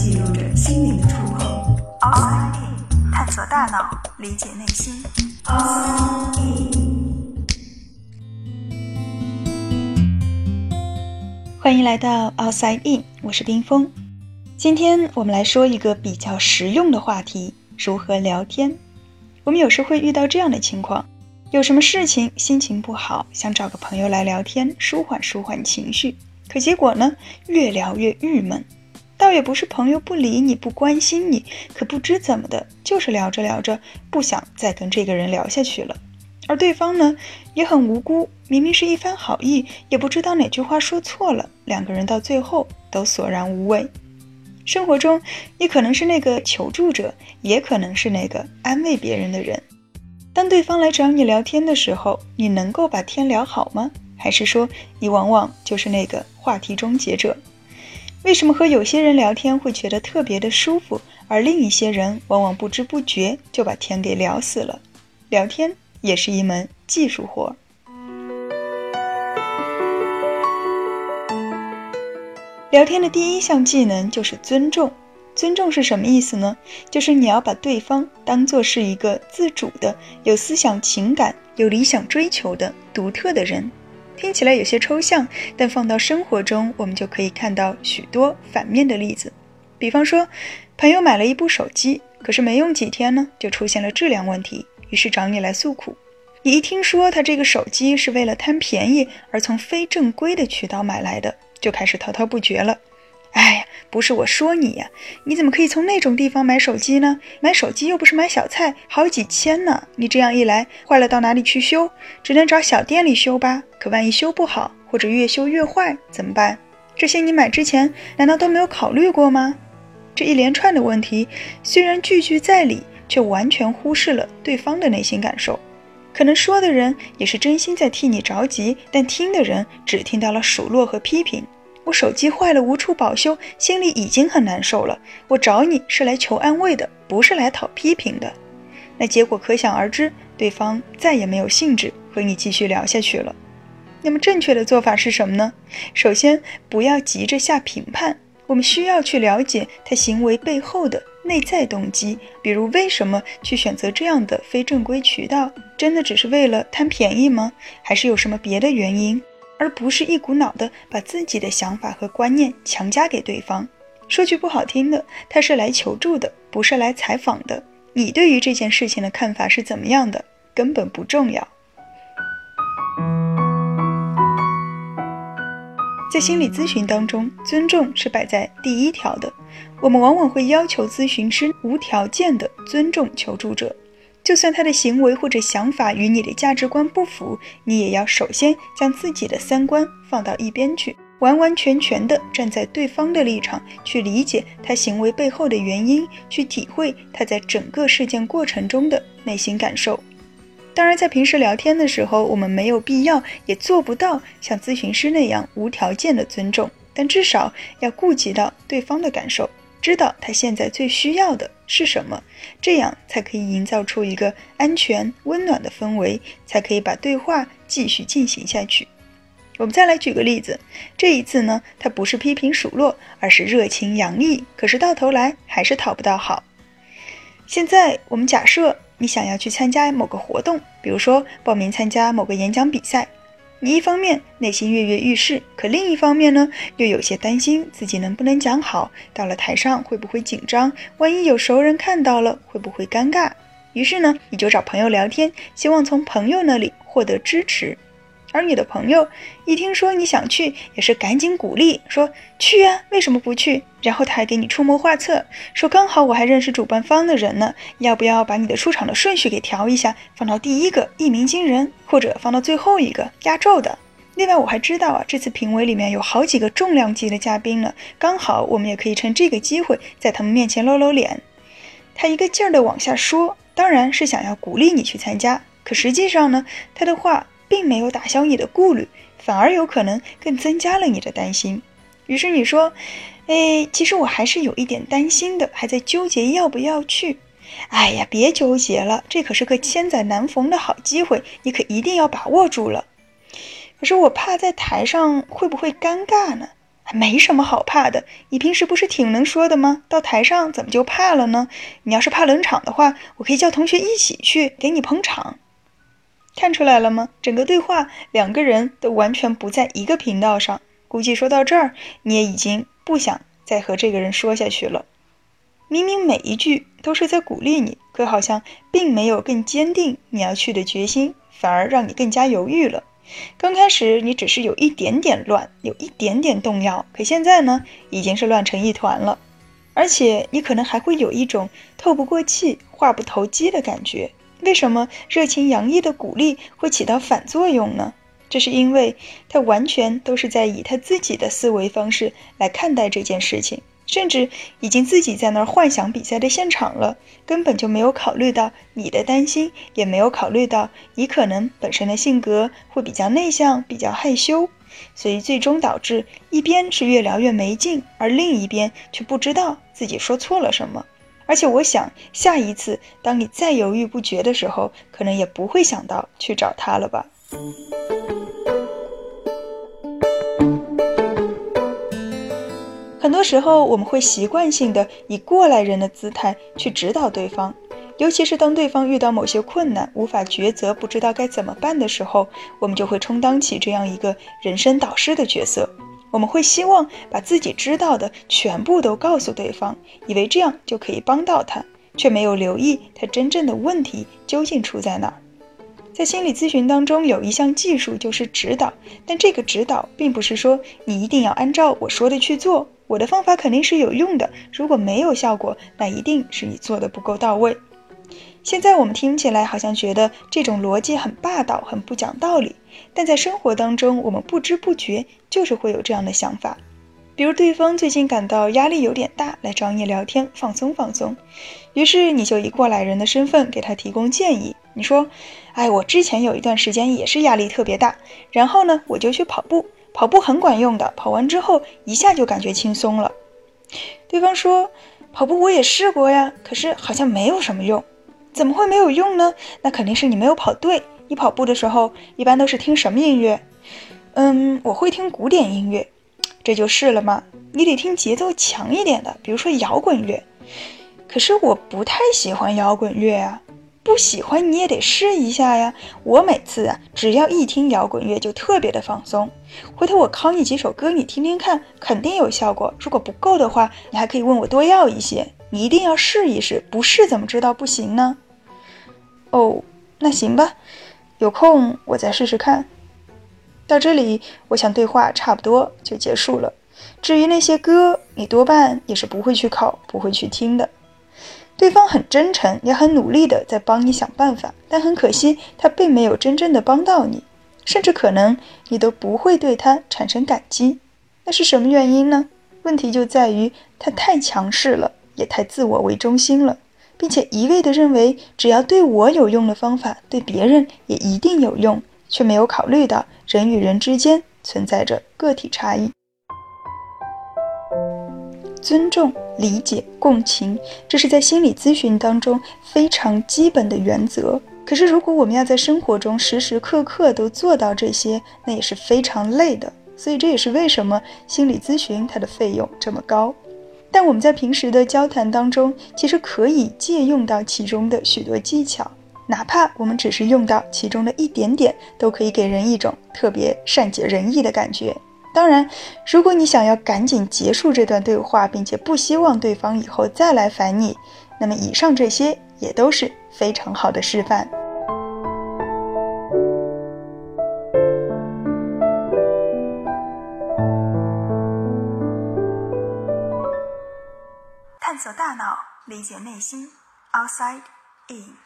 记录着心灵的触碰。Outside In，探索大脑，理解内心。Outside In，欢迎来到 Outside In，我是冰峰。今天我们来说一个比较实用的话题：如何聊天。我们有时会遇到这样的情况。有什么事情心情不好，想找个朋友来聊天，舒缓舒缓情绪，可结果呢，越聊越郁闷。倒也不是朋友不理你不关心你，可不知怎么的，就是聊着聊着不想再跟这个人聊下去了。而对方呢，也很无辜，明明是一番好意，也不知道哪句话说错了，两个人到最后都索然无味。生活中，你可能是那个求助者，也可能是那个安慰别人的人。当对方来找你聊天的时候，你能够把天聊好吗？还是说你往往就是那个话题终结者？为什么和有些人聊天会觉得特别的舒服，而另一些人往往不知不觉就把天给聊死了？聊天也是一门技术活。聊天的第一项技能就是尊重。尊重是什么意思呢？就是你要把对方当做是一个自主的、有思想情感、有理想追求的独特的人。听起来有些抽象，但放到生活中，我们就可以看到许多反面的例子。比方说，朋友买了一部手机，可是没用几天呢，就出现了质量问题，于是找你来诉苦。你一听说他这个手机是为了贪便宜而从非正规的渠道买来的，就开始滔滔不绝了。哎呀，不是我说你呀，你怎么可以从那种地方买手机呢？买手机又不是买小菜，好几千呢。你这样一来，坏了到哪里去修？只能找小店里修吧。可万一修不好，或者越修越坏怎么办？这些你买之前难道都没有考虑过吗？这一连串的问题虽然句句在理，却完全忽视了对方的内心感受。可能说的人也是真心在替你着急，但听的人只听到了数落和批评。我手机坏了无处保修，心里已经很难受了。我找你是来求安慰的，不是来讨批评的。那结果可想而知，对方再也没有兴致和你继续聊下去了。那么正确的做法是什么呢？首先，不要急着下评判，我们需要去了解他行为背后的内在动机，比如为什么去选择这样的非正规渠道？真的只是为了贪便宜吗？还是有什么别的原因？而不是一股脑的把自己的想法和观念强加给对方。说句不好听的，他是来求助的，不是来采访的。你对于这件事情的看法是怎么样的，根本不重要。在心理咨询当中，尊重是摆在第一条的。我们往往会要求咨询师无条件的尊重求助者。就算他的行为或者想法与你的价值观不符，你也要首先将自己的三观放到一边去，完完全全的站在对方的立场去理解他行为背后的原因，去体会他在整个事件过程中的内心感受。当然，在平时聊天的时候，我们没有必要也做不到像咨询师那样无条件的尊重，但至少要顾及到对方的感受。知道他现在最需要的是什么，这样才可以营造出一个安全、温暖的氛围，才可以把对话继续进行下去。我们再来举个例子，这一次呢，他不是批评数落，而是热情洋溢，可是到头来还是讨不到好。现在我们假设你想要去参加某个活动，比如说报名参加某个演讲比赛。你一方面内心跃跃欲试，可另一方面呢，又有些担心自己能不能讲好，到了台上会不会紧张？万一有熟人看到了，会不会尴尬？于是呢，你就找朋友聊天，希望从朋友那里获得支持。而你的朋友一听说你想去，也是赶紧鼓励说去啊，为什么不去？然后他还给你出谋划策，说刚好我还认识主办方的人呢，要不要把你的出场的顺序给调一下，放到第一个一鸣惊人，或者放到最后一个压轴的。另外我还知道啊，这次评委里面有好几个重量级的嘉宾呢，刚好我们也可以趁这个机会在他们面前露露脸。他一个劲儿的往下说，当然是想要鼓励你去参加，可实际上呢，他的话。并没有打消你的顾虑，反而有可能更增加了你的担心。于是你说：“哎，其实我还是有一点担心的，还在纠结要不要去。”哎呀，别纠结了，这可是个千载难逢的好机会，你可一定要把握住了。可是我怕在台上会不会尴尬呢？没什么好怕的，你平时不是挺能说的吗？到台上怎么就怕了呢？你要是怕冷场的话，我可以叫同学一起去给你捧场。看出来了吗？整个对话两个人都完全不在一个频道上。估计说到这儿，你也已经不想再和这个人说下去了。明明每一句都是在鼓励你，可好像并没有更坚定你要去的决心，反而让你更加犹豫了。刚开始你只是有一点点乱，有一点点动摇，可现在呢，已经是乱成一团了。而且你可能还会有一种透不过气、话不投机的感觉。为什么热情洋溢的鼓励会起到反作用呢？这是因为他完全都是在以他自己的思维方式来看待这件事情。甚至已经自己在那儿幻想比赛的现场了，根本就没有考虑到你的担心，也没有考虑到你可能本身的性格会比较内向、比较害羞，所以最终导致一边是越聊越没劲，而另一边却不知道自己说错了什么。而且我想，下一次当你再犹豫不决的时候，可能也不会想到去找他了吧。很多时候，我们会习惯性的以过来人的姿态去指导对方，尤其是当对方遇到某些困难、无法抉择、不知道该怎么办的时候，我们就会充当起这样一个人生导师的角色。我们会希望把自己知道的全部都告诉对方，以为这样就可以帮到他，却没有留意他真正的问题究竟出在哪儿。在心理咨询当中，有一项技术就是指导，但这个指导并不是说你一定要按照我说的去做。我的方法肯定是有用的，如果没有效果，那一定是你做的不够到位。现在我们听起来好像觉得这种逻辑很霸道、很不讲道理，但在生活当中，我们不知不觉就是会有这样的想法。比如对方最近感到压力有点大，来找你聊天放松放松，于是你就以过来人的身份给他提供建议。你说：“哎，我之前有一段时间也是压力特别大，然后呢，我就去跑步。”跑步很管用的，跑完之后一下就感觉轻松了。对方说：“跑步我也试过呀，可是好像没有什么用。怎么会没有用呢？那肯定是你没有跑对。你跑步的时候一般都是听什么音乐？嗯，我会听古典音乐。这就是了吗？你得听节奏强一点的，比如说摇滚乐。可是我不太喜欢摇滚乐啊。”不喜欢你也得试一下呀！我每次啊，只要一听摇滚乐就特别的放松。回头我考你几首歌，你听听看，肯定有效果。如果不够的话，你还可以问我多要一些。你一定要试一试，不试怎么知道不行呢？哦，那行吧，有空我再试试看。到这里，我想对话差不多就结束了。至于那些歌，你多半也是不会去考，不会去听的。对方很真诚，也很努力的在帮你想办法，但很可惜，他并没有真正的帮到你，甚至可能你都不会对他产生感激。那是什么原因呢？问题就在于他太强势了，也太自我为中心了，并且一味的认为只要对我有用的方法，对别人也一定有用，却没有考虑到人与人之间存在着个体差异。尊重、理解、共情，这是在心理咨询当中非常基本的原则。可是，如果我们要在生活中时时刻刻都做到这些，那也是非常累的。所以，这也是为什么心理咨询它的费用这么高。但我们在平时的交谈当中，其实可以借用到其中的许多技巧，哪怕我们只是用到其中的一点点，都可以给人一种特别善解人意的感觉。当然，如果你想要赶紧结束这段对话，并且不希望对方以后再来烦你，那么以上这些也都是非常好的示范。理解内心，Outside In。